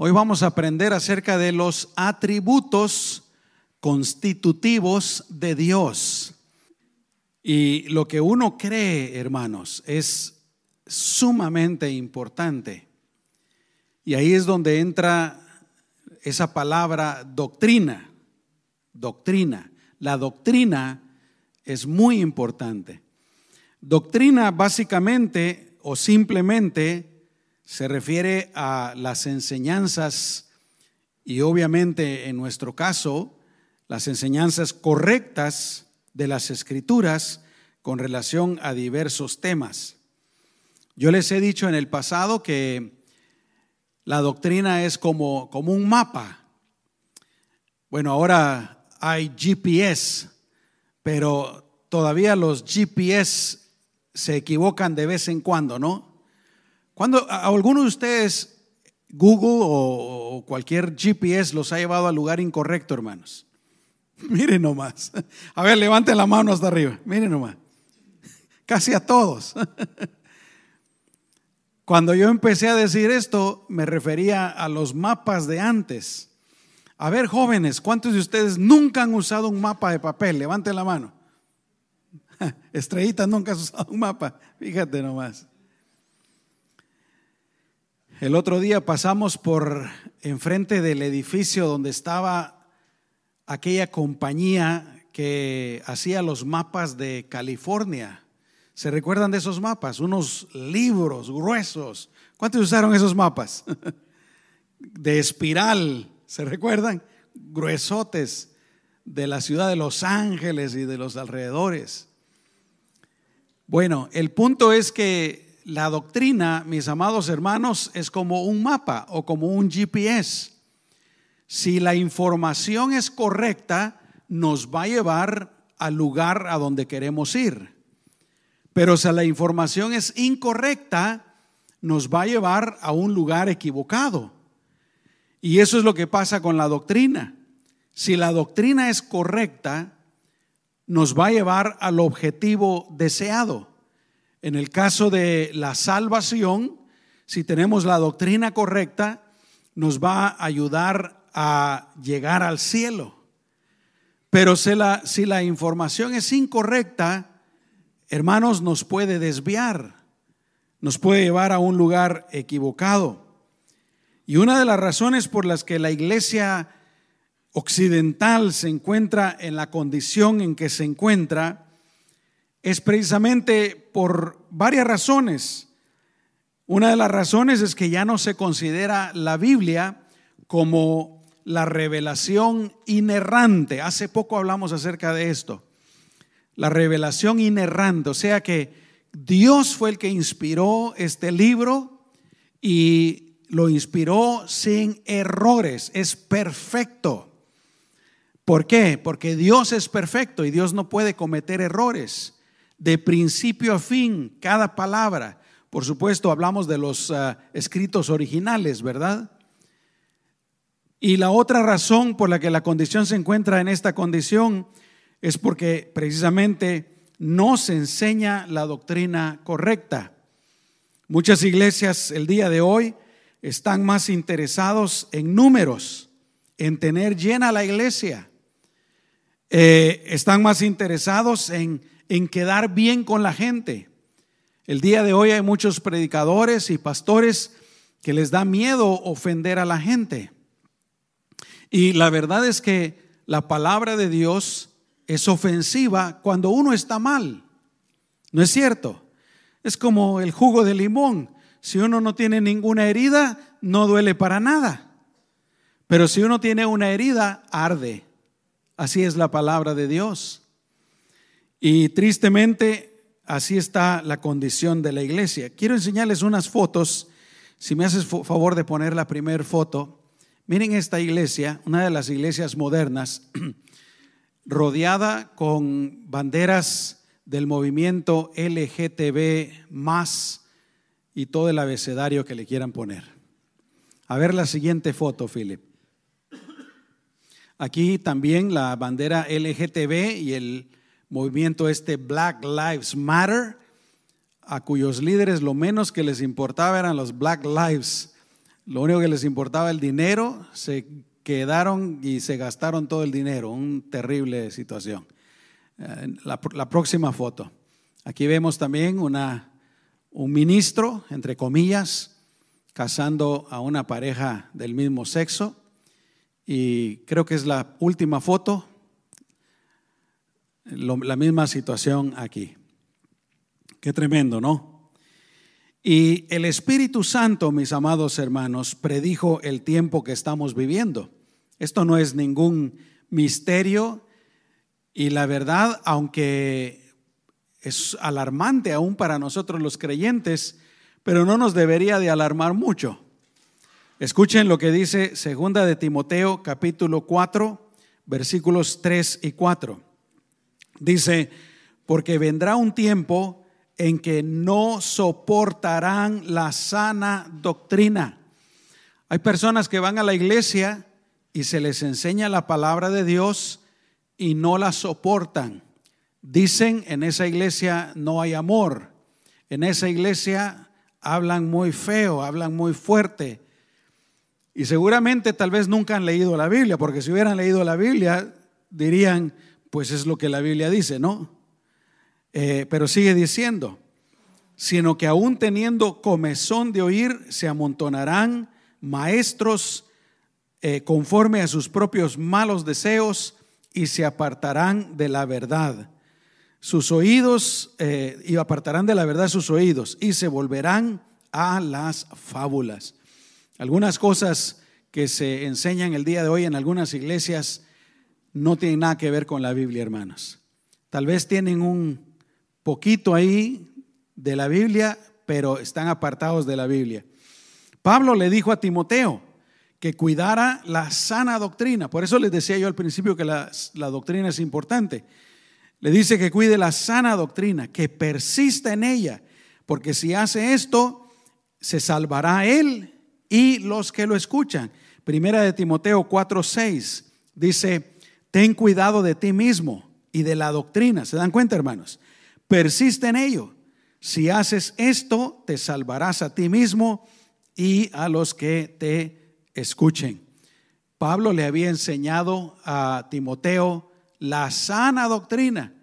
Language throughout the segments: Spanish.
Hoy vamos a aprender acerca de los atributos constitutivos de Dios. Y lo que uno cree, hermanos, es sumamente importante. Y ahí es donde entra esa palabra doctrina. Doctrina. La doctrina es muy importante. Doctrina básicamente o simplemente se refiere a las enseñanzas y obviamente en nuestro caso las enseñanzas correctas de las escrituras con relación a diversos temas. Yo les he dicho en el pasado que la doctrina es como, como un mapa. Bueno, ahora hay GPS, pero todavía los GPS se equivocan de vez en cuando, ¿no? Cuando a alguno de ustedes Google o, cualquier GPS los ha llevado al lugar incorrecto, hermanos. Miren nomás. A ver, levanten la mano hasta arriba. Miren nomás. Casi a todos. Cuando yo empecé a decir esto, me refería a los mapas de antes. A ver, jóvenes, ¿cuántos de ustedes nunca han usado un mapa de papel? Levanten la mano. Estrellita, nunca has usado un mapa. Fíjate nomás. El otro día pasamos por enfrente del edificio donde estaba aquella compañía que hacía los mapas de California. ¿Se recuerdan de esos mapas? Unos libros gruesos. ¿Cuántos usaron esos mapas? De espiral, ¿se recuerdan? Gruesotes de la ciudad de Los Ángeles y de los alrededores. Bueno, el punto es que la doctrina, mis amados hermanos, es como un mapa o como un GPS. Si la información es correcta, nos va a llevar al lugar a donde queremos ir. Pero si la información es incorrecta, nos va a llevar a un lugar equivocado. Y eso es lo que pasa con la doctrina. Si la doctrina es correcta, nos va a llevar al objetivo deseado. En el caso de la salvación, si tenemos la doctrina correcta, nos va a ayudar a llegar al cielo. Pero si la, si la información es incorrecta, hermanos, nos puede desviar, nos puede llevar a un lugar equivocado. Y una de las razones por las que la iglesia occidental se encuentra en la condición en que se encuentra es precisamente por varias razones. Una de las razones es que ya no se considera la Biblia como la revelación inerrante. Hace poco hablamos acerca de esto. La revelación inerrante, o sea que Dios fue el que inspiró este libro y lo inspiró sin errores, es perfecto. ¿Por qué? Porque Dios es perfecto y Dios no puede cometer errores de principio a fin, cada palabra. Por supuesto, hablamos de los ah, escritos originales, ¿verdad? Y la otra razón por la que la condición se encuentra en esta condición es porque precisamente no se enseña la doctrina correcta. Muchas iglesias el día de hoy están más interesados en números, en tener llena la iglesia. Eh, están más interesados en en quedar bien con la gente. El día de hoy hay muchos predicadores y pastores que les da miedo ofender a la gente. Y la verdad es que la palabra de Dios es ofensiva cuando uno está mal. ¿No es cierto? Es como el jugo de limón. Si uno no tiene ninguna herida, no duele para nada. Pero si uno tiene una herida, arde. Así es la palabra de Dios. Y tristemente, así está la condición de la iglesia. Quiero enseñarles unas fotos. Si me haces favor de poner la primera foto. Miren esta iglesia, una de las iglesias modernas, rodeada con banderas del movimiento LGTB más y todo el abecedario que le quieran poner. A ver la siguiente foto, Philip. Aquí también la bandera LGTB y el movimiento este Black Lives Matter, a cuyos líderes lo menos que les importaba eran los Black Lives, Lo único que les importaba el dinero, se quedaron y se gastaron todo el dinero. Una terrible situación. Eh, la, la próxima foto. Aquí vemos también una, un ministro, entre comillas, casando a una pareja del mismo sexo. Y creo que es la última foto, la misma situación aquí. Qué tremendo, ¿no? Y el Espíritu Santo, mis amados hermanos, predijo el tiempo que estamos viviendo. Esto no es ningún misterio y la verdad, aunque es alarmante aún para nosotros los creyentes, pero no nos debería de alarmar mucho. Escuchen lo que dice segunda de Timoteo capítulo 4, versículos 3 y 4. Dice, porque vendrá un tiempo en que no soportarán la sana doctrina. Hay personas que van a la iglesia y se les enseña la palabra de Dios y no la soportan. Dicen en esa iglesia no hay amor. En esa iglesia hablan muy feo, hablan muy fuerte. Y seguramente tal vez nunca han leído la Biblia, porque si hubieran leído la Biblia dirían, pues es lo que la Biblia dice, ¿no? Eh, pero sigue diciendo, sino que aún teniendo comezón de oír, se amontonarán maestros eh, conforme a sus propios malos deseos y se apartarán de la verdad. Sus oídos, eh, y apartarán de la verdad sus oídos y se volverán a las fábulas. Algunas cosas que se enseñan el día de hoy en algunas iglesias no tienen nada que ver con la Biblia, hermanos. Tal vez tienen un poquito ahí de la Biblia, pero están apartados de la Biblia. Pablo le dijo a Timoteo que cuidara la sana doctrina. Por eso les decía yo al principio que la, la doctrina es importante. Le dice que cuide la sana doctrina, que persista en ella, porque si hace esto, se salvará él y los que lo escuchan. Primera de Timoteo 4:6 dice, ten cuidado de ti mismo y de la doctrina. ¿Se dan cuenta, hermanos? Persiste en ello. Si haces esto, te salvarás a ti mismo y a los que te escuchen. Pablo le había enseñado a Timoteo la sana doctrina.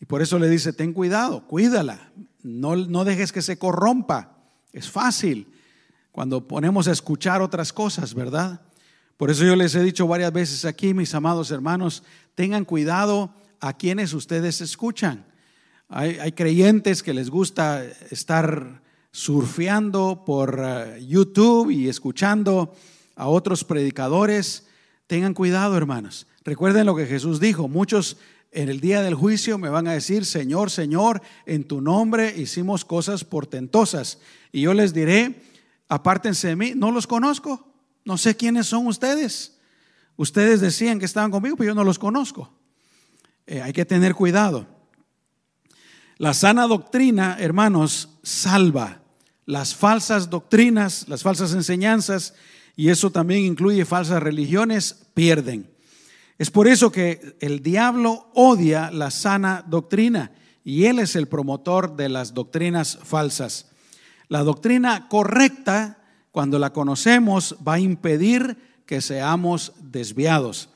Y por eso le dice, ten cuidado, cuídala, no, no dejes que se corrompa. Es fácil cuando ponemos a escuchar otras cosas, ¿verdad? Por eso yo les he dicho varias veces aquí, mis amados hermanos, tengan cuidado a quienes ustedes escuchan. Hay, creyentes que les gusta estar surfeando por eh, YouTube y escuchando a otros predicadores. Tengan cuidado, hermanos. Recuerden lo que Jesús dijo. Muchos en el día del juicio me van a decir, Señor, Señor, en tu nombre hicimos cosas portentosas. Y yo les diré, apártense de mí, no los conozco, no sé quiénes son ustedes. Ustedes decían que estaban conmigo, pero yo no los conozco. Eh, hay que tener cuidado. La sana doctrina, hermanos, salva. Las falsas doctrinas, las falsas enseñanzas, y eso también incluye falsas religiones, pierden. Es por eso que el diablo odia la sana doctrina y él es el promotor de las doctrinas falsas. La doctrina correcta, cuando la conocemos, va a impedir que seamos desviados.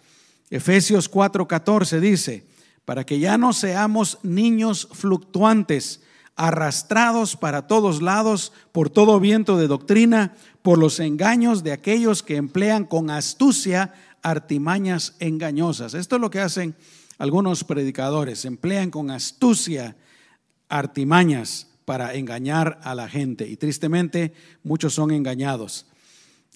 Efesios 4:14 dice, para que ya no seamos niños fluctuantes, arrastrados para todos lados por todo viento de doctrina, por los engaños de aquellos que emplean con astucia artimañas engañosas. Esto es lo que hacen algunos predicadores, emplean con astucia artimañas para engañar a la gente y tristemente muchos son engañados.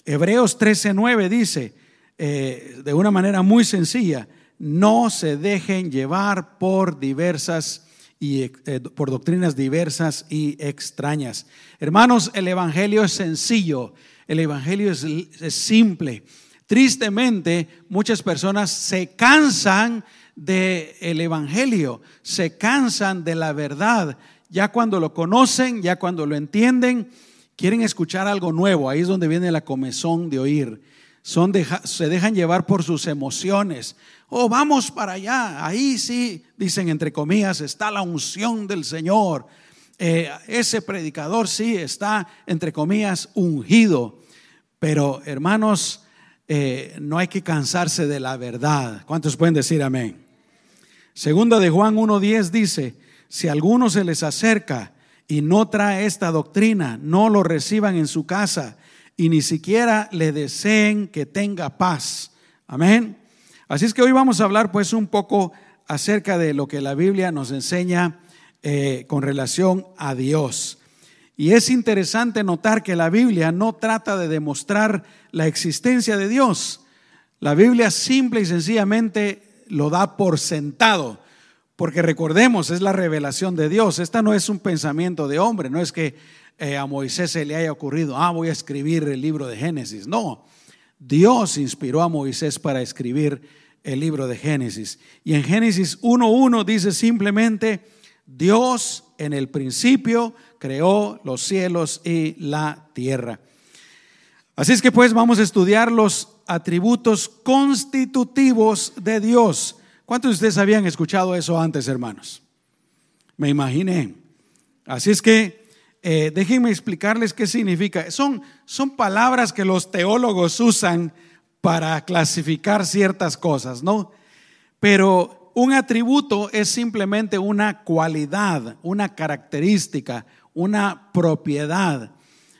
Hebreos 13:9 dice eh, de una manera muy sencilla, no se dejen llevar por diversas y eh, por doctrinas diversas y extrañas. Hermanos, el evangelio es sencillo, el evangelio es, simple. Tristemente, muchas personas se cansan del el Evangelio, se cansan de la verdad. Ya cuando lo conocen, ya cuando lo entienden, quieren escuchar algo nuevo. Ahí es donde viene la comezón de oír. Son se dejan llevar por sus emociones. Oh, vamos para allá. Ahí sí, dicen entre comillas, está la unción del Señor. Eh, ese predicador sí está, entre comillas, ungido. Pero hermanos, eh, no hay que cansarse de la verdad. ¿Cuántos pueden decir amén? Segunda de Juan 1.10 dice, si alguno se les acerca y no trae esta doctrina, no lo reciban en su casa y ni siquiera le deseen que tenga paz. Amén. Así es que hoy vamos a hablar pues un poco acerca de lo que la Biblia nos enseña eh, con relación a Dios. Y es interesante notar que la Biblia no trata de demostrar la existencia de Dios. La Biblia simple y sencillamente lo da por sentado. Porque recordemos, es la revelación de Dios. Esta no es un pensamiento de hombre, no es que eh, a Moisés se le haya ocurrido, ah, voy a escribir el libro de Génesis. No, Dios inspiró a Moisés para escribir el libro de Génesis. Y en Génesis 1.1 dice simplemente, Dios en el principio creó los cielos y la tierra. Así es que pues vamos a estudiar los atributos constitutivos de Dios. ¿Cuántos de ustedes habían escuchado eso antes, hermanos? Me imaginé. Así es que eh, déjenme explicarles qué significa. Son, son palabras que los teólogos usan para clasificar ciertas cosas, ¿no? Pero un atributo es simplemente una cualidad, una característica, una propiedad.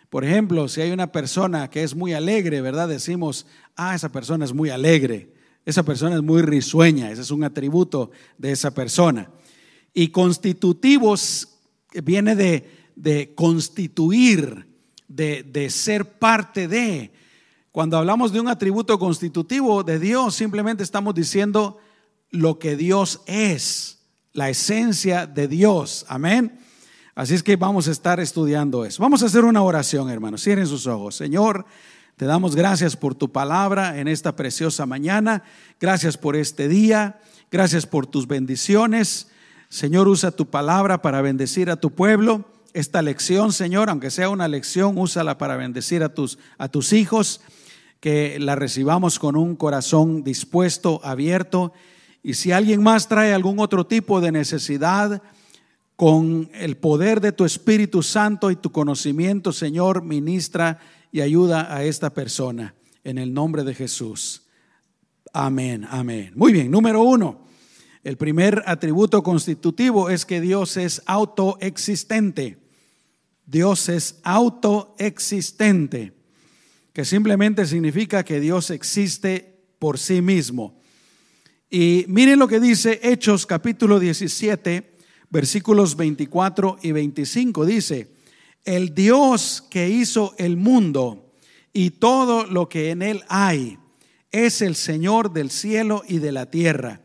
Por ejemplo, si hay una persona que es muy alegre, ¿verdad? Decimos, ah, esa persona es muy alegre, esa persona es muy risueña, ese es un atributo de esa persona. Y constitutivos viene de, constituir, de, de ser parte de. Cuando hablamos de un atributo constitutivo de Dios, simplemente estamos diciendo lo que Dios es, la esencia de Dios. Amén. Así es que vamos a estar estudiando eso. Vamos a hacer una oración, hermanos. Cierren sus ojos. Señor, te damos gracias por tu palabra en esta preciosa mañana. Gracias por este día. Gracias por tus bendiciones. Señor, usa tu palabra para bendecir a tu pueblo. Esta lección, Señor, aunque sea una lección, úsala para bendecir a tus, a tus hijos. Que la recibamos con un corazón dispuesto, abierto. Y si alguien más trae algún otro tipo de necesidad, con el poder de tu Espíritu Santo y tu conocimiento, Señor, ministra y ayuda a esta persona. En el nombre de Jesús. Amén, amén. Muy bien, número uno. El primer atributo constitutivo es que Dios es autoexistente. Dios es autoexistente, que simplemente significa que Dios existe por sí mismo. Y miren lo que dice Hechos capítulo 17, versículos 24 y 25 dice, el Dios que hizo el mundo y todo lo que en él hay es el Señor del cielo y de la tierra.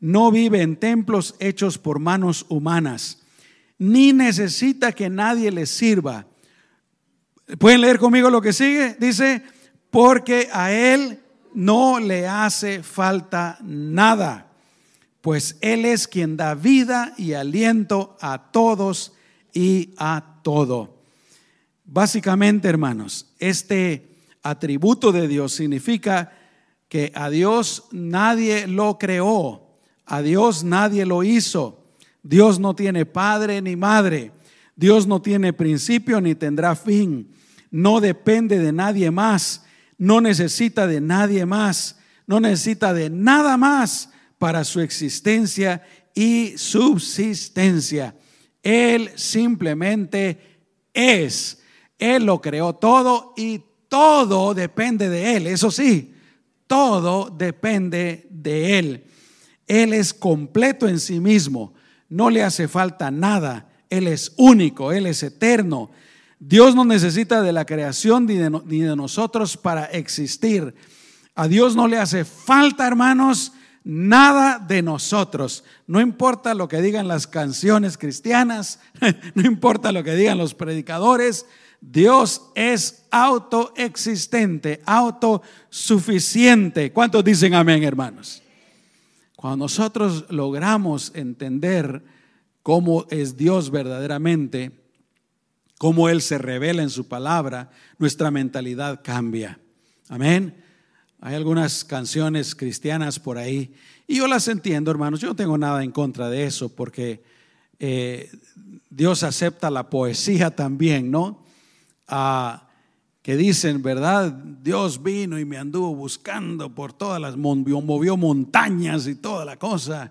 No vive en templos hechos por manos humanas, ni necesita que nadie le sirva. ¿Pueden leer conmigo lo que sigue? Dice, porque a él no le hace falta nada pues Él es quien da vida y aliento a todos y a todo. Básicamente, hermanos, este atributo de Dios significa que a Dios nadie lo creó, a Dios nadie lo hizo. Dios no tiene padre ni madre, Dios no tiene principio ni tendrá fin, no depende de nadie más, no necesita de nadie más, no necesita de nada más para su existencia y subsistencia. Él simplemente es. Él lo creó todo y todo depende de Él. Eso sí, todo depende de Él. Él es completo en sí mismo. No le hace falta nada. Él es único, Él es eterno. Dios no necesita de la creación ni de, nosotros para existir. A Dios no le hace falta, hermanos, nada de nosotros. No importa lo que digan las canciones cristianas, no importa lo que digan los predicadores, Dios es autoexistente, autosuficiente. ¿Cuántos dicen amén, hermanos? Cuando nosotros logramos entender cómo es Dios verdaderamente, cómo Él se revela en su palabra, nuestra mentalidad cambia. Amén. Hay algunas canciones cristianas por ahí y yo las entiendo, hermanos. Yo no tengo nada en contra de eso porque eh, Dios acepta la poesía también, ¿no? Ah, que dicen, ¿verdad? Dios vino y me anduvo buscando por todas las, movió montañas y toda la cosa.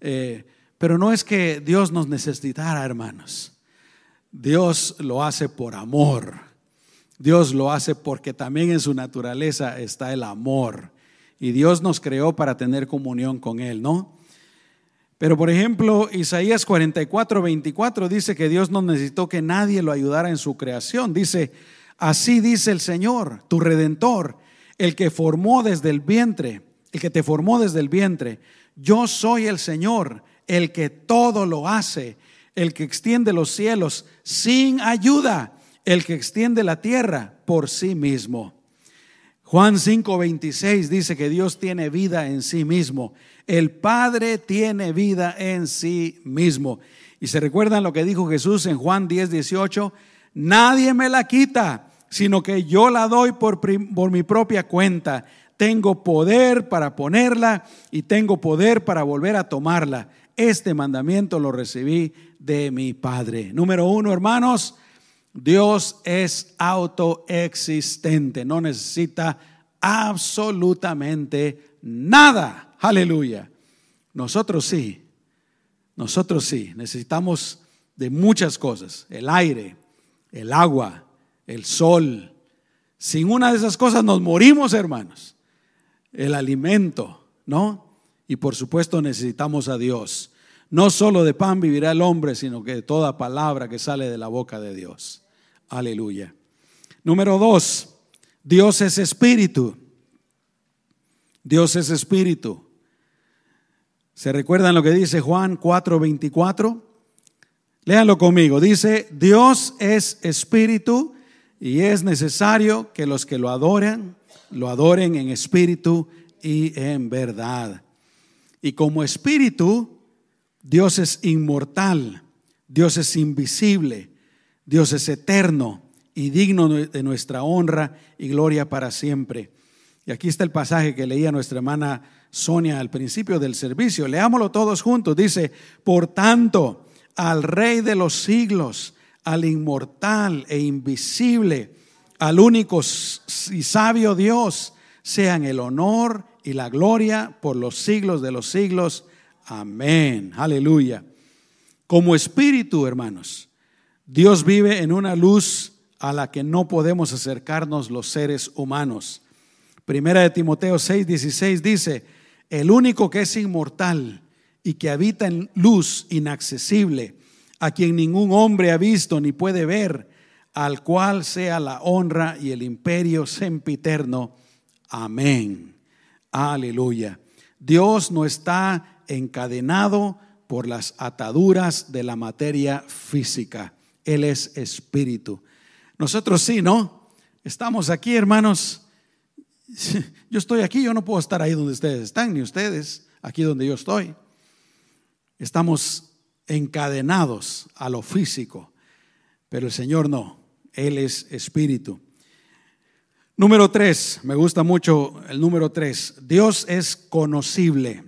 Eh, pero no es que Dios nos necesitara, hermanos. Dios lo hace por amor. Dios lo hace porque también en su naturaleza está el amor. Y Dios nos creó para tener comunión con Él, ¿no? Pero por ejemplo, Isaías 44, 24 dice que Dios no necesitó que nadie lo ayudara en su creación. Dice, Así dice el Señor, tu redentor, el que formó desde el vientre, el que te formó desde el vientre. Yo soy el Señor, el que todo lo hace, el que extiende los cielos sin ayuda, el que extiende la tierra por sí mismo. Juan 5:26 dice que Dios tiene vida en sí mismo. El Padre tiene vida en sí mismo. Y se recuerdan lo que dijo Jesús en Juan 10:18 Nadie me la quita, sino que yo la doy por, por mi propia cuenta. Tengo poder para ponerla y tengo poder para volver a tomarla. Este mandamiento lo recibí de mi Padre. Número uno, hermanos, Dios es autoexistente, no necesita absolutamente nada. Aleluya. Nosotros sí, nosotros sí, necesitamos de muchas cosas, el aire, el agua, el sol. Sin una de esas cosas nos morimos, hermanos. El alimento, ¿no? Y por supuesto necesitamos a Dios. No solo de pan vivirá el hombre, sino que de toda palabra que sale de la boca de Dios. Aleluya. Número dos, Dios es espíritu. Dios es espíritu. ¿Se recuerdan lo que dice Juan 4:24? Léanlo conmigo. Dice, Dios es espíritu y es necesario que los que lo adoren, lo adoren en espíritu y en verdad. Y como espíritu, Dios es inmortal, Dios es invisible, Dios es eterno y digno de nuestra honra y gloria para siempre. Y aquí está el pasaje que leía nuestra hermana Sonia al principio del servicio. Leámoslo todos juntos. Dice, por tanto, al Rey de los siglos, al inmortal e invisible, al único y sabio Dios, sean el honor y la gloria por los siglos de los siglos. Amén. Aleluya. Como espíritu, hermanos, Dios vive en una luz a la que no podemos acercarnos los seres humanos. Primera de Timoteo 6, 16 dice, el único que es inmortal y que habita en luz inaccesible, a quien ningún hombre ha visto ni puede ver, al cual sea la honra y el imperio sempiterno. Amén. Aleluya. Dios no está encadenado por las ataduras de la materia física. Él es espíritu. Nosotros sí, ¿no? Estamos aquí, hermanos. Yo estoy aquí, yo no puedo estar ahí donde ustedes están, ni ustedes, aquí donde yo estoy. Estamos encadenados a lo físico, pero el Señor no, Él es espíritu. Número tres, me gusta mucho el número tres, Dios es conocible.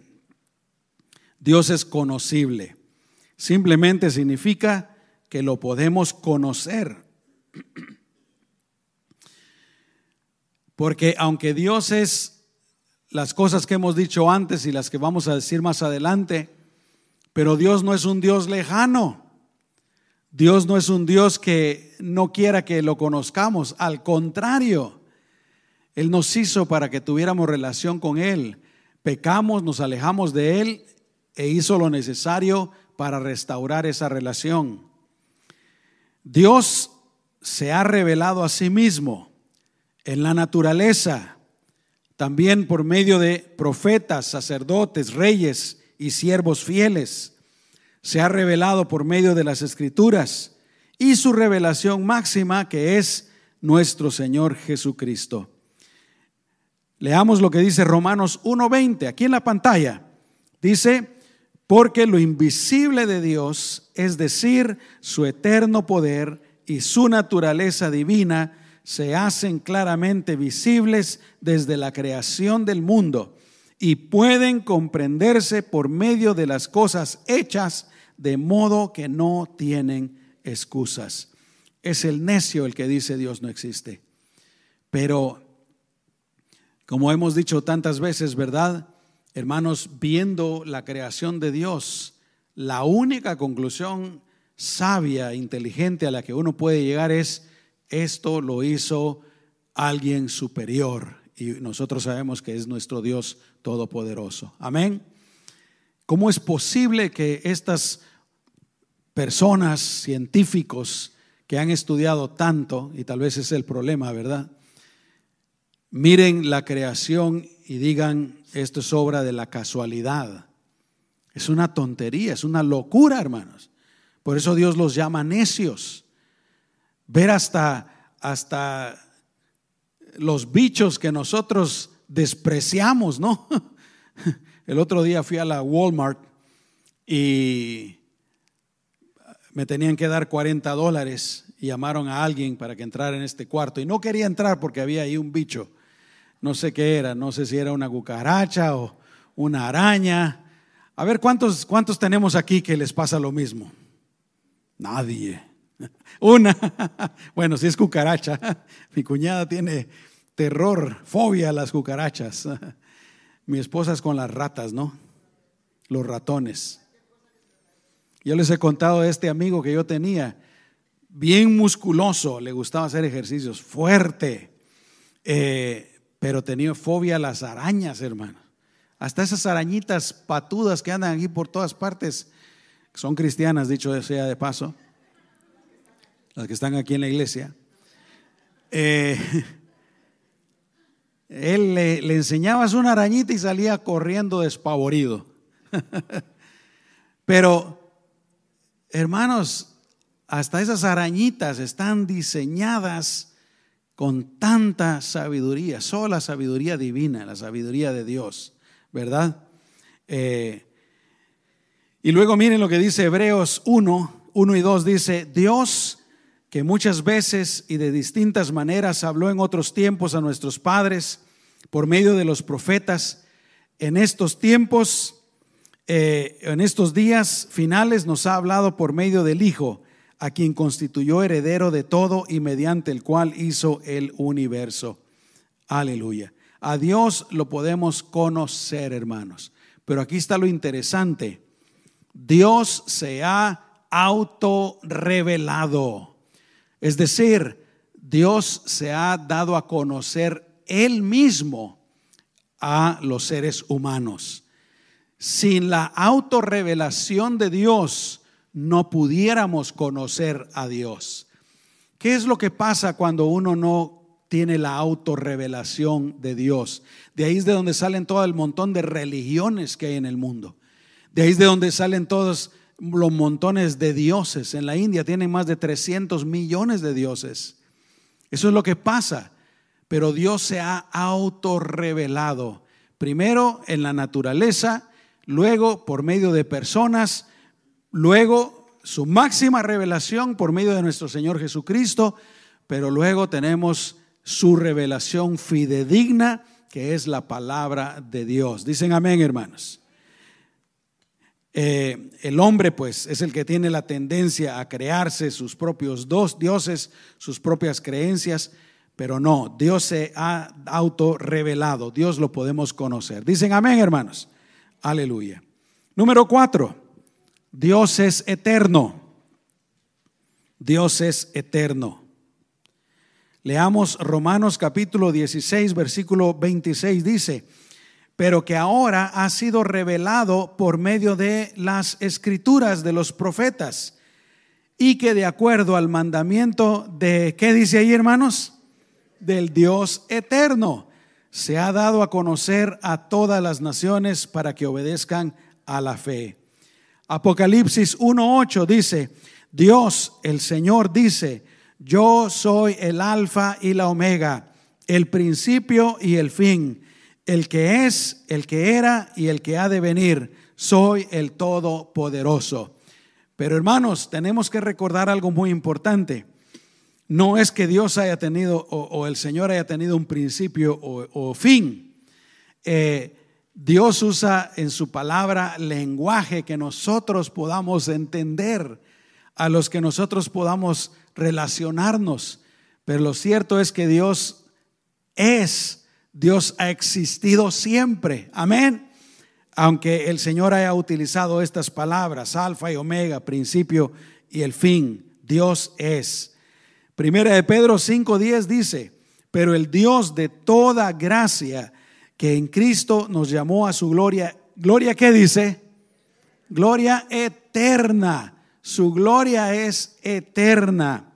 Dios es conocible. Simplemente significa que lo podemos conocer. Porque aunque Dios es las cosas que hemos dicho antes y las que vamos a decir más adelante, pero Dios no es un Dios lejano. Dios no es un Dios que no quiera que lo conozcamos. Al contrario, Él nos hizo para que tuviéramos relación con Él. Pecamos, nos alejamos de Él e hizo lo necesario para restaurar esa relación. Dios se ha revelado a sí mismo en la naturaleza, también por medio de profetas, sacerdotes, reyes y siervos fieles. Se ha revelado por medio de las escrituras y su revelación máxima que es nuestro Señor Jesucristo. Leamos lo que dice Romanos 1.20 aquí en la pantalla. Dice, porque lo invisible de Dios, es decir, su eterno poder y su naturaleza divina, se hacen claramente visibles desde la creación del mundo y pueden comprenderse por medio de las cosas hechas de modo que no tienen excusas. Es el necio el que dice Dios no existe. Pero, como hemos dicho tantas veces, ¿verdad? Hermanos, viendo la creación de Dios, la única conclusión sabia, inteligente a la que uno puede llegar es, esto lo hizo alguien superior. Y nosotros sabemos que es nuestro Dios Todopoderoso. Amén. ¿Cómo es posible que estas personas, científicos que han estudiado tanto, y tal vez es el problema, ¿verdad? Miren la creación y digan, esto es obra de la casualidad. Es una tontería, es una locura, hermanos. Por eso Dios los llama necios. Ver hasta, hasta los bichos que nosotros despreciamos, ¿no? El otro día fui a la Walmart y me tenían que dar 40 dólares y llamaron a alguien para que entrara en este cuarto. Y no quería entrar porque había ahí un bicho. No sé qué era, no sé si era una cucaracha o una araña. A ver, ¿cuántos, cuántos tenemos aquí que les pasa lo mismo? Nadie. Una. Bueno, si es cucaracha. Mi cuñada tiene terror, fobia a las cucarachas. Mi esposa es con las ratas, ¿no? Los ratones. Yo les he contado a este amigo que yo tenía, bien musculoso, le gustaba hacer ejercicios, fuerte, eh, pero tenía fobia a las arañas, hermano. Hasta esas arañitas patudas que andan aquí por todas partes, son cristianas, dicho sea de paso, las que están aquí en la iglesia. Eh, él le, le enseñabas una arañita y salía corriendo despavorido. Pero, hermanos, hasta esas arañitas están diseñadas con tanta sabiduría, solo la sabiduría divina, la sabiduría de Dios, ¿verdad? Eh, y luego miren lo que dice Hebreos 1, 1 y 2, dice, Dios que muchas veces y de distintas maneras habló en otros tiempos a nuestros padres por medio de los profetas, en estos tiempos, eh, en estos días finales nos ha hablado por medio del Hijo, a quien constituyó heredero de todo y mediante el cual hizo el universo. Aleluya. A Dios lo podemos conocer, hermanos. Pero aquí está lo interesante. Dios se ha autorrevelado. Es decir, Dios se ha dado a conocer Él mismo a los seres humanos. Sin la autorrevelación de Dios, no pudiéramos conocer a Dios. ¿Qué es lo que pasa cuando uno no tiene la autorrevelación de Dios? De ahí es de donde salen todo el montón de religiones que hay en el mundo. De ahí es de donde salen todos los montones de dioses. En la India tienen más de 300 millones de dioses. Eso es lo que pasa. Pero Dios se ha autorrevelado. Primero en la naturaleza, luego por medio de personas, Luego, su máxima revelación por medio de nuestro Señor Jesucristo, pero luego tenemos su revelación fidedigna, que es la palabra de Dios. Dicen amén, hermanos. Eh, el hombre, pues, es el que tiene la tendencia a crearse sus propios dos dioses, sus propias creencias, pero no, Dios se ha auto revelado, Dios lo podemos conocer. Dicen amén, hermanos. Aleluya. Número cuatro. Dios es eterno. Dios es eterno. Leamos Romanos capítulo 16, versículo 26, dice, pero que ahora ha sido revelado por medio de las escrituras de los profetas y que de acuerdo al mandamiento de, ¿qué dice ahí hermanos? Del Dios eterno, se ha dado a conocer a todas las naciones para que obedezcan a la fe. Apocalipsis 1.8 dice, Dios, el Señor dice, yo soy el alfa y la omega, el principio y el fin, el que es, el que era y el que ha de venir, soy el todopoderoso. Pero hermanos, tenemos que recordar algo muy importante. No es que Dios haya tenido o, el Señor haya tenido un principio o, fin. Eh, Dios usa en su palabra lenguaje que nosotros podamos entender, a los que nosotros podamos relacionarnos. Pero lo cierto es que Dios es. Dios ha existido siempre. Amén. Aunque el Señor haya utilizado estas palabras, alfa y omega, principio y el fin, Dios es. Primera de Pedro 5:10 dice, pero el Dios de toda gracia que en Cristo nos llamó a su gloria, gloria qué dice? Gloria eterna. Su gloria es eterna.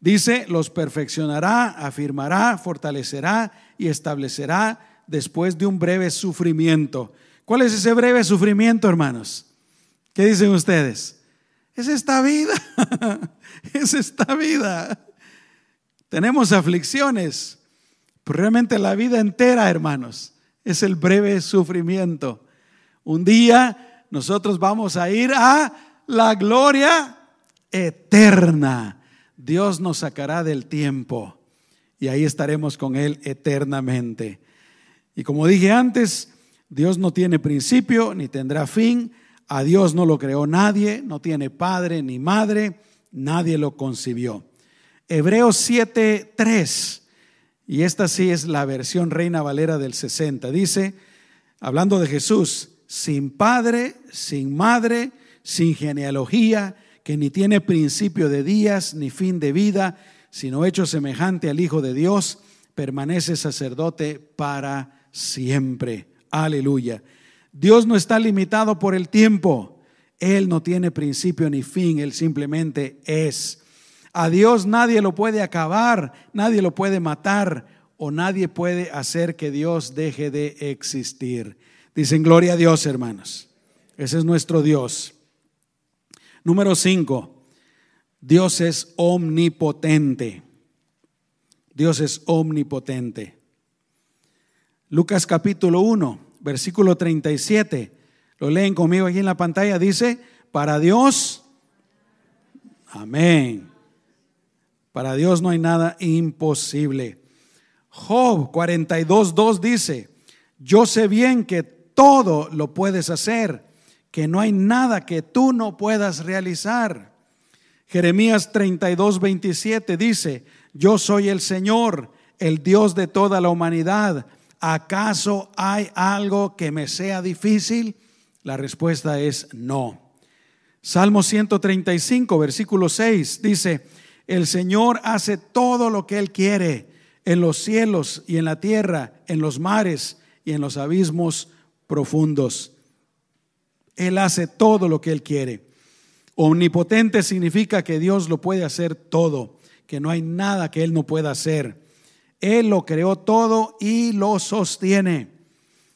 Dice, los perfeccionará, afirmará, fortalecerá y establecerá después de un breve sufrimiento. ¿Cuál es ese breve sufrimiento, hermanos? ¿Qué dicen ustedes? Es esta vida, es esta vida. Tenemos aflicciones, pero realmente la vida entera, hermanos, es el breve sufrimiento. Un día nosotros vamos a ir a la gloria eterna. Dios nos sacará del tiempo y ahí estaremos con Él eternamente. Y como dije antes, Dios no tiene principio ni tendrá fin. A Dios no lo creó nadie, no tiene padre ni madre, nadie lo concibió. Hebreos 7:3, y esta sí es la versión Reina Valera del 60, dice, hablando de Jesús, sin padre, sin madre, sin genealogía, que ni tiene principio de días ni fin de vida, sino hecho semejante al Hijo de Dios, permanece sacerdote para siempre. Aleluya. Dios no está limitado por el tiempo. Él no tiene principio ni fin, Él simplemente es. A Dios nadie lo puede acabar, nadie lo puede matar o nadie puede hacer que Dios deje de existir. Dicen gloria a Dios, hermanos. Ese es nuestro Dios. Número 5. Dios es omnipotente. Dios es omnipotente. Lucas capítulo 1, versículo 37. Lo leen conmigo aquí en la pantalla. Dice, para Dios, amén. Para Dios no hay nada imposible. Job 42, 2 dice, yo sé bien que todo lo puedes hacer que no hay nada que tú no puedas realizar. Jeremías 32, 27 dice, yo soy el Señor, el Dios de toda la humanidad. ¿Acaso hay algo que me sea difícil? La respuesta es no. Salmo 135, versículo 6 dice, el Señor hace todo lo que Él quiere en los cielos y en la tierra, en los mares y en los abismos profundos. Él hace todo lo que Él quiere. Omnipotente significa que Dios lo puede hacer todo, que no hay nada que Él no pueda hacer. Él lo creó todo y lo sostiene.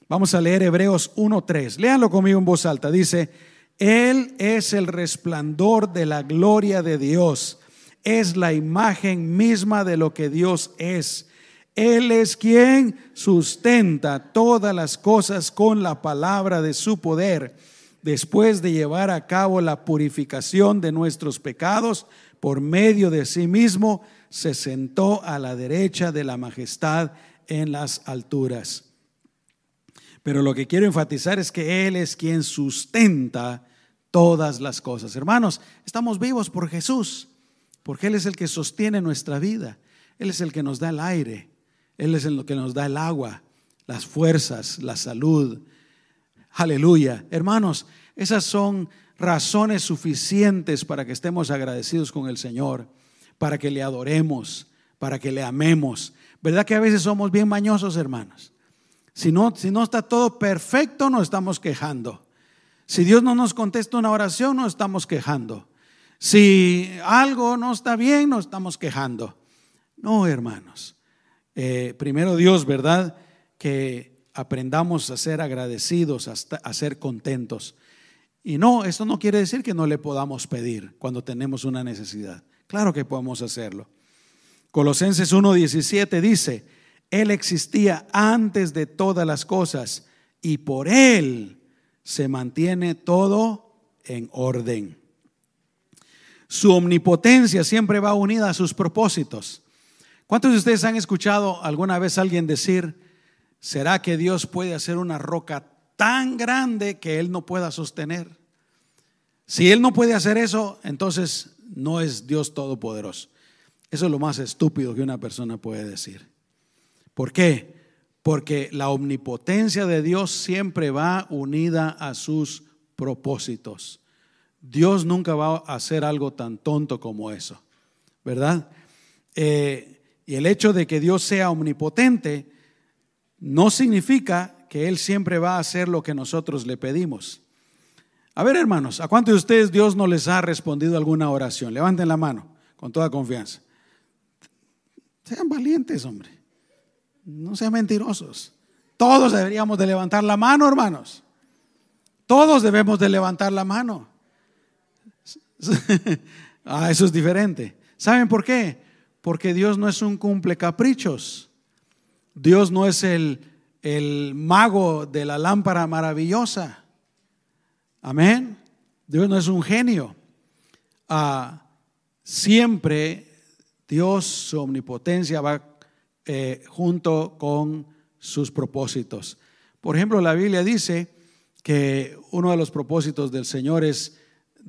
Vamos a leer Hebreos 1.3. Léanlo conmigo en voz alta. Dice, Él es el resplandor de la gloria de Dios. Es la imagen misma de lo que Dios es. Él es quien sustenta todas las cosas con la palabra de su poder después de llevar a cabo la purificación de nuestros pecados por medio de sí mismo, se sentó a la derecha de la majestad en las alturas. Pero lo que quiero enfatizar es que Él es quien sustenta todas las cosas. Hermanos, estamos vivos por Jesús, porque Él es el que sostiene nuestra vida. Él es el que nos da el aire, Él es el que nos da el agua, las fuerzas, la salud, Aleluya. Hermanos, esas son razones suficientes para que estemos agradecidos con el Señor, para que le adoremos, para que le amemos. ¿Verdad que a veces somos bien mañosos, hermanos? Si no, si no está todo perfecto, nos estamos quejando. Si Dios no nos contesta una oración, nos estamos quejando. Si algo no está bien, nos estamos quejando. No, hermanos. Eh, primero Dios, ¿verdad? Que aprendamos a ser agradecidos, a ser contentos. Y no, esto no quiere decir que no le podamos pedir cuando tenemos una necesidad. Claro que podemos hacerlo. Colosenses 1.17 dice, Él existía antes de todas las cosas y por Él se mantiene todo en orden. Su omnipotencia siempre va unida a sus propósitos. ¿Cuántos de ustedes han escuchado alguna vez alguien decir, ¿Será que Dios puede hacer una roca tan grande que Él no pueda sostener? Si Él no puede hacer eso, entonces no es Dios todopoderoso. Eso es lo más estúpido que una persona puede decir. ¿Por qué? Porque la omnipotencia de Dios siempre va unida a sus propósitos. Dios nunca va a hacer algo tan tonto como eso, ¿verdad? Eh, y el hecho de que Dios sea omnipotente no significa que Él siempre va a hacer lo que nosotros le pedimos. A ver, hermanos, ¿a cuántos de ustedes Dios no les ha respondido alguna oración? Levanten la mano con toda confianza. Sean valientes, hombre. No sean mentirosos. Todos deberíamos de levantar la mano, hermanos. Todos debemos de levantar la mano. ah, eso es diferente. ¿Saben por qué? Porque Dios no es un cumple caprichos. Dios no es el, el mago de la lámpara maravillosa. Amén. Dios no es un genio. Ah, siempre Dios, su omnipotencia va eh, junto con sus propósitos. Por ejemplo, la Biblia dice que uno de los propósitos del Señor es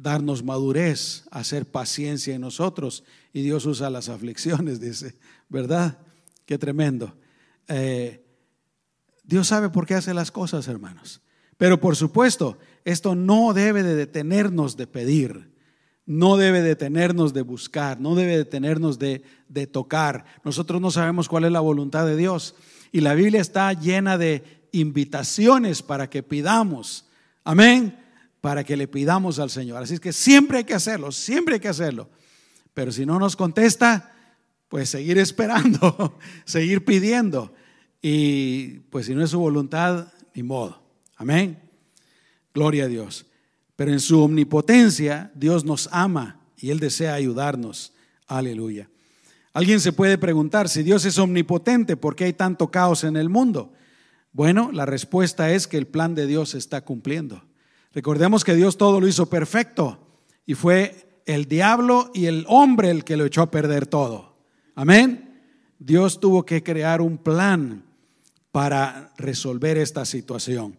darnos madurez, hacer paciencia en nosotros. Y Dios usa las aflicciones, dice, ¿verdad? Qué tremendo. Eh, Dios sabe por qué hace las cosas, hermanos. Pero por supuesto, esto no debe de detenernos de pedir, no debe detenernos de buscar, no debe detenernos de, de tocar. Nosotros no sabemos cuál es la voluntad de Dios. Y la Biblia está llena de invitaciones para que pidamos. Amén para que le pidamos al Señor. Así es que siempre hay que hacerlo, siempre hay que hacerlo. Pero si no nos contesta, pues seguir esperando, seguir pidiendo. Y pues si no es su voluntad, ni modo. Amén. Gloria a Dios. Pero en su omnipotencia, Dios nos ama y Él desea ayudarnos. Aleluya. Alguien se puede preguntar, si Dios es omnipotente, ¿por qué hay tanto caos en el mundo? Bueno, la respuesta es que el plan de Dios se está cumpliendo. Recordemos que Dios todo lo hizo perfecto y fue el diablo y el hombre el que lo echó a perder todo. Amén. Dios tuvo que crear un plan para resolver esta situación.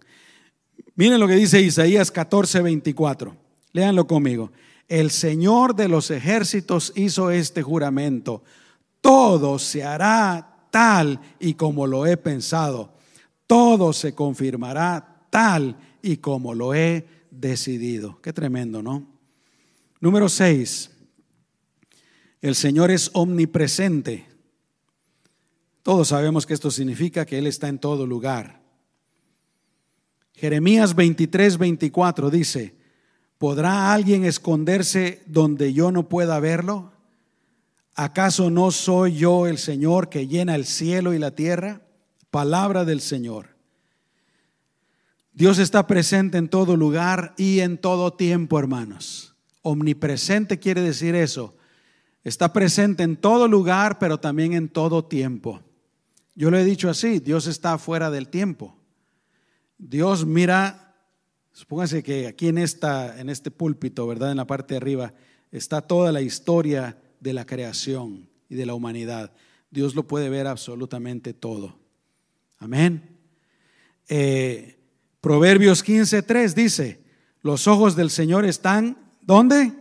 Miren lo que dice Isaías 14, 24. Léanlo conmigo. El Señor de los ejércitos hizo este juramento. Todo se hará tal y como lo he pensado. Todo se confirmará tal y como lo he decidido. Qué tremendo, ¿no? Número 6. El Señor es omnipresente. Todos sabemos que esto significa que Él está en todo lugar. Jeremías 23, 24 dice, ¿podrá alguien esconderse donde yo no pueda verlo? ¿Acaso no soy yo el Señor que llena el cielo y la tierra? Palabra del Señor. Dios está presente en todo lugar y en todo tiempo, hermanos. Omnipresente quiere decir eso. Está presente en todo lugar, pero también en todo tiempo. Yo lo he dicho así, Dios está fuera del tiempo. Dios mira, supóngase que aquí en, esta, en este púlpito, ¿verdad? En la parte de arriba, está toda la historia de la creación y de la humanidad. Dios lo puede ver absolutamente todo. Amén. Eh, Proverbios 15:3 dice, los ojos del Señor están, ¿dónde?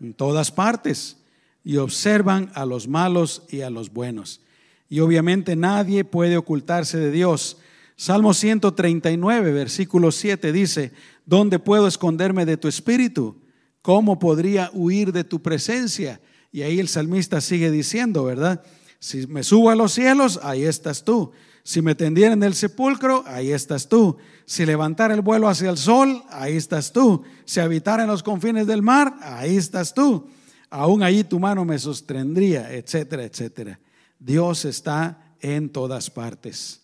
En todas partes, y observan a los malos y a los buenos. Y obviamente nadie puede ocultarse de Dios. Salmo 139, versículo 7 dice, ¿dónde puedo esconderme de tu espíritu? ¿Cómo podría huir de tu presencia? Y ahí el salmista sigue diciendo, ¿verdad? Si me subo a los cielos, ahí estás tú. Si me tendiera en el sepulcro, ahí estás tú. Si levantara el vuelo hacia el sol, ahí estás tú. Si habitara en los confines del mar, ahí estás tú. Aún allí tu mano me sostendría, etcétera, etcétera. Dios está en todas partes.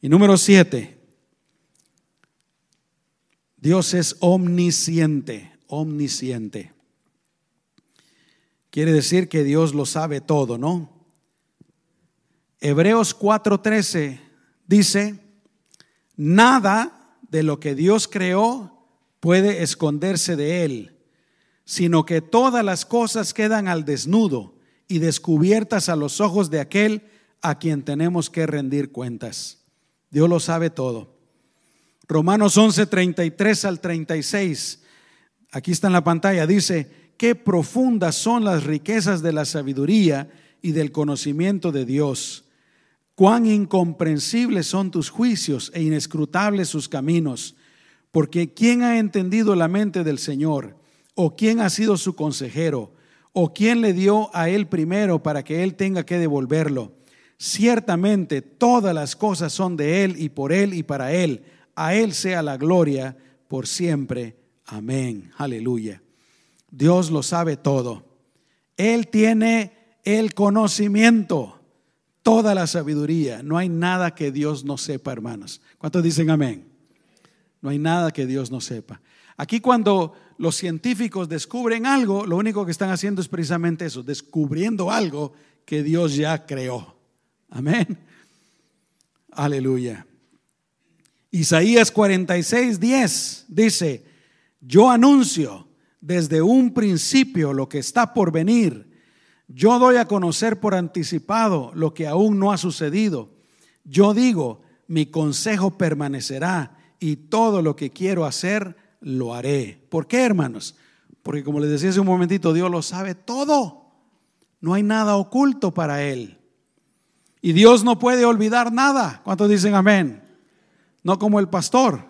Y número siete, Dios es omnisciente, omnisciente. Quiere decir que Dios lo sabe todo, ¿no? Hebreos 4:13 dice, nada de lo que Dios creó puede esconderse de él, sino que todas las cosas quedan al desnudo y descubiertas a los ojos de aquel a quien tenemos que rendir cuentas. Dios lo sabe todo. Romanos 11:33 al 36, aquí está en la pantalla, dice, qué profundas son las riquezas de la sabiduría y del conocimiento de Dios cuán incomprensibles son tus juicios e inescrutables sus caminos. Porque ¿quién ha entendido la mente del Señor? ¿O quién ha sido su consejero? ¿O quién le dio a él primero para que él tenga que devolverlo? Ciertamente todas las cosas son de él y por él y para él. A él sea la gloria por siempre. Amén. Aleluya. Dios lo sabe todo. Él tiene el conocimiento, toda la sabiduría. No hay nada que Dios no sepa, hermanos. ¿Cuántos dicen amén? No hay nada que Dios no sepa. Aquí cuando los científicos descubren algo, lo único que están haciendo es precisamente eso, descubriendo algo que Dios ya creó. Amén. Aleluya. Isaías 46, 10 dice, yo anuncio desde un principio lo que está por venir. Yo doy a conocer por anticipado lo que aún no ha sucedido. Yo digo, mi consejo permanecerá y todo lo que quiero hacer lo haré. ¿Por qué, hermanos? Porque como les decía hace un momentito, Dios lo sabe todo. No hay nada oculto para Él. Y Dios no puede olvidar nada. ¿Cuántos dicen amén? No como el pastor.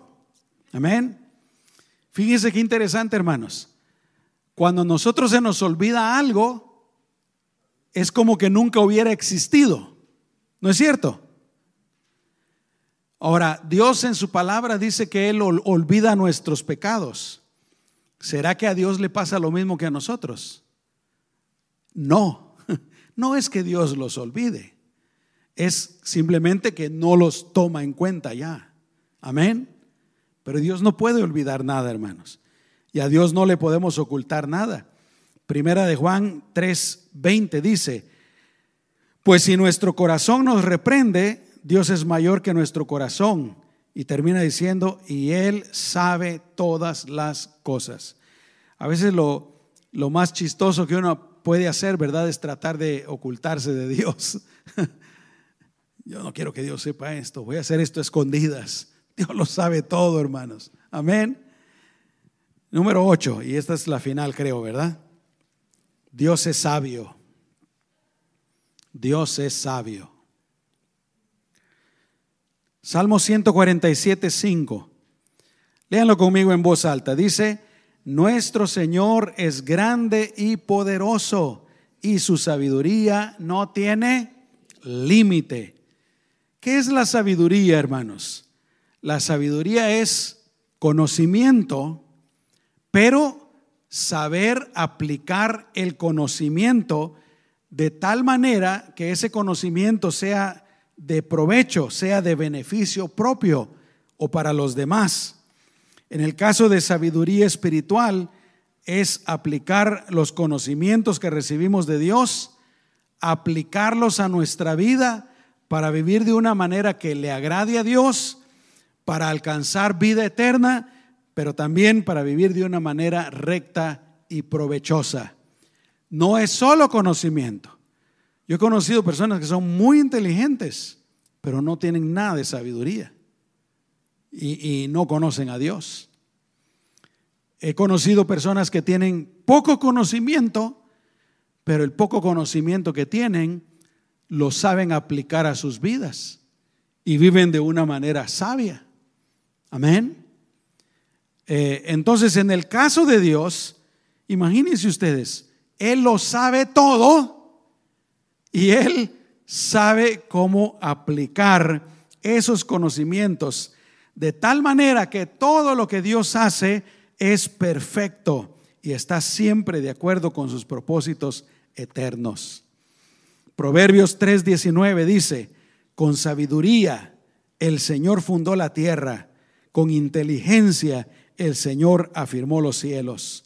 Amén. Fíjense qué interesante, hermanos. Cuando nosotros se nos olvida algo, es como que nunca hubiera existido. ¿No es cierto? Ahora, Dios en su palabra dice que Él olvida nuestros pecados. ¿Será que a Dios le pasa lo mismo que a nosotros? No, no es que Dios los olvide, es simplemente que no los toma en cuenta ya. Amén. Pero Dios no puede olvidar nada, hermanos. Y a Dios no le podemos ocultar nada. Primera de Juan 3:20 dice, pues si nuestro corazón nos reprende, Dios es mayor que nuestro corazón. Y termina diciendo, y Él sabe todas las cosas. A veces lo, lo más chistoso que uno puede hacer, ¿verdad? Es tratar de ocultarse de Dios. Yo no quiero que Dios sepa esto, voy a hacer esto escondidas. Dios lo sabe todo, hermanos. Amén. Número 8, y esta es la final, creo, ¿verdad? Dios es sabio. Dios es sabio. Salmo 147, 5. Léanlo conmigo en voz alta. Dice, nuestro Señor es grande y poderoso y su sabiduría no tiene límite. ¿Qué es la sabiduría, hermanos? La sabiduría es conocimiento, pero saber aplicar el conocimiento de tal manera que ese conocimiento sea de provecho, sea de beneficio propio o para los demás. En el caso de sabiduría espiritual, es aplicar los conocimientos que recibimos de Dios, aplicarlos a nuestra vida para vivir de una manera que le agrade a Dios, para alcanzar vida eterna, pero también para vivir de una manera recta y provechosa. No es solo conocimiento. Yo he conocido personas que son muy inteligentes, pero no tienen nada de sabiduría y, no conocen a Dios. He conocido personas que tienen poco conocimiento, pero el poco conocimiento que tienen lo saben aplicar a sus vidas y viven de una manera sabia. Amén. Eh, entonces, en el caso de Dios, imagínense ustedes, Él lo sabe todo y Él sabe cómo aplicar esos conocimientos de tal manera que todo lo que Dios hace es perfecto y está siempre de acuerdo con sus propósitos eternos. Proverbios 3:19 dice, con sabiduría el Señor fundó la tierra, con inteligencia el Señor afirmó los cielos.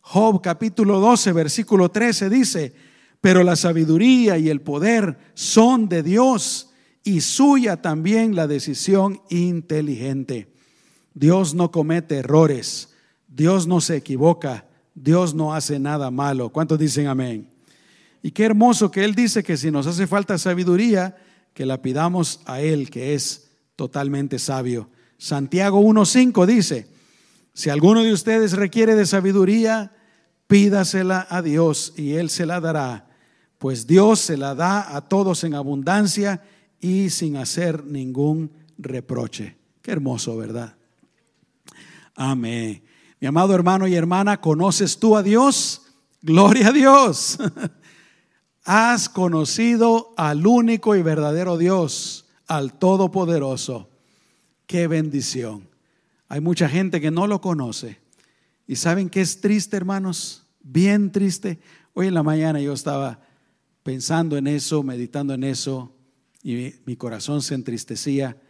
Job capítulo 12, versículo 13 dice, pero la sabiduría y el poder son de Dios y suya también la decisión inteligente. Dios no comete errores, Dios no se equivoca, Dios no hace nada malo. ¿Cuántos dicen amén? Y qué hermoso que Él dice que si nos hace falta sabiduría, que la pidamos a Él, que es totalmente sabio. Santiago 1.5 dice, si alguno de ustedes requiere de sabiduría, pídasela a Dios y Él se la dará pues Dios se la da a todos en abundancia y sin hacer ningún reproche. Qué hermoso, ¿verdad? Amén. Mi amado hermano y hermana, ¿conoces tú a Dios? Gloria a Dios. Has conocido al único y verdadero Dios, al Todopoderoso. Qué bendición. Hay mucha gente que no lo conoce. ¿Y saben qué es triste, hermanos? Bien triste. Hoy en la mañana yo estaba pensando en eso, meditando en eso, y mi corazón se entristecía,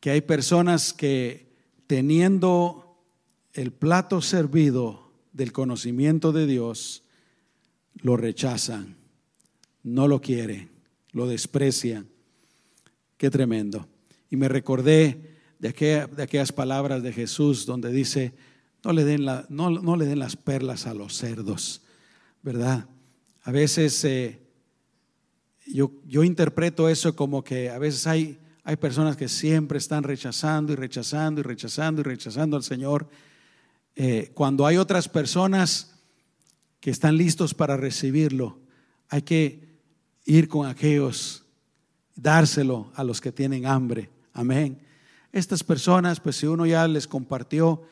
que hay personas que teniendo el plato servido del conocimiento de Dios, lo rechazan, no lo quieren, lo desprecian. Qué tremendo. Y me recordé de, aquellas palabras de Jesús donde dice, no le, den la, no, le den las perlas a los cerdos, ¿verdad? A veces eh, yo, yo, interpreto eso como que a veces hay, hay personas que siempre están rechazando y rechazando y rechazando y rechazando al Señor, eh, cuando hay otras personas que están listos para recibirlo. Hay que ir con aquellos, dárselo a los que tienen hambre. Amén. Estas personas, pues si uno ya les compartió,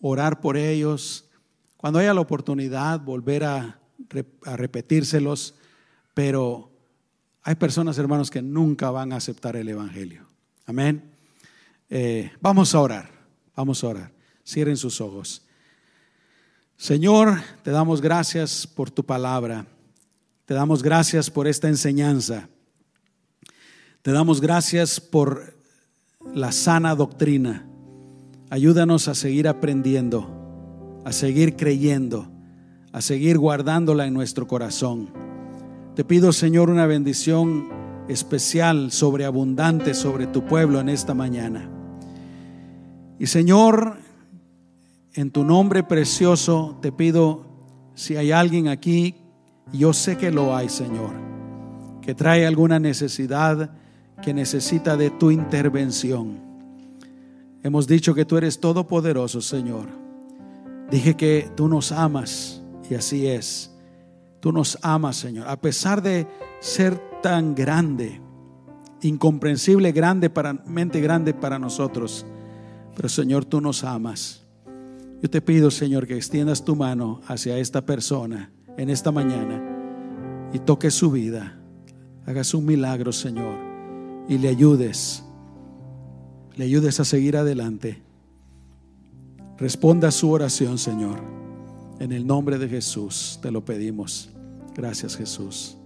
orar por ellos, cuando haya la oportunidad, volver a, repetírselos, pero hay personas, hermanos, que nunca van a aceptar el Evangelio. Amén. Eh, vamos a orar, vamos a orar. Cierren sus ojos. Señor, te damos gracias por tu palabra. Te damos gracias por esta enseñanza. Te damos gracias por la sana doctrina. Ayúdanos a seguir aprendiendo, a seguir creyendo, a seguir guardándola en nuestro corazón. Te pido, Señor, una bendición especial, sobreabundante sobre tu pueblo en esta mañana. Y Señor, en tu nombre precioso te pido, si hay alguien aquí, yo sé que lo hay, Señor, que trae alguna necesidad, que necesita de tu intervención. Hemos dicho que tú eres todopoderoso, Señor. Dije que tú nos amas y así es. Tú nos amas, Señor, a pesar de ser tan grande, incomprensible, grande para mente grande para nosotros. Pero Señor, tú nos amas. Yo te pido, Señor, que extiendas tu mano hacia esta persona en esta mañana y toques su vida. Hagas un milagro, Señor y le ayudes, le ayudes a seguir adelante. Responda su oración, Señor. En el nombre de Jesús te lo pedimos. Gracias, Jesús.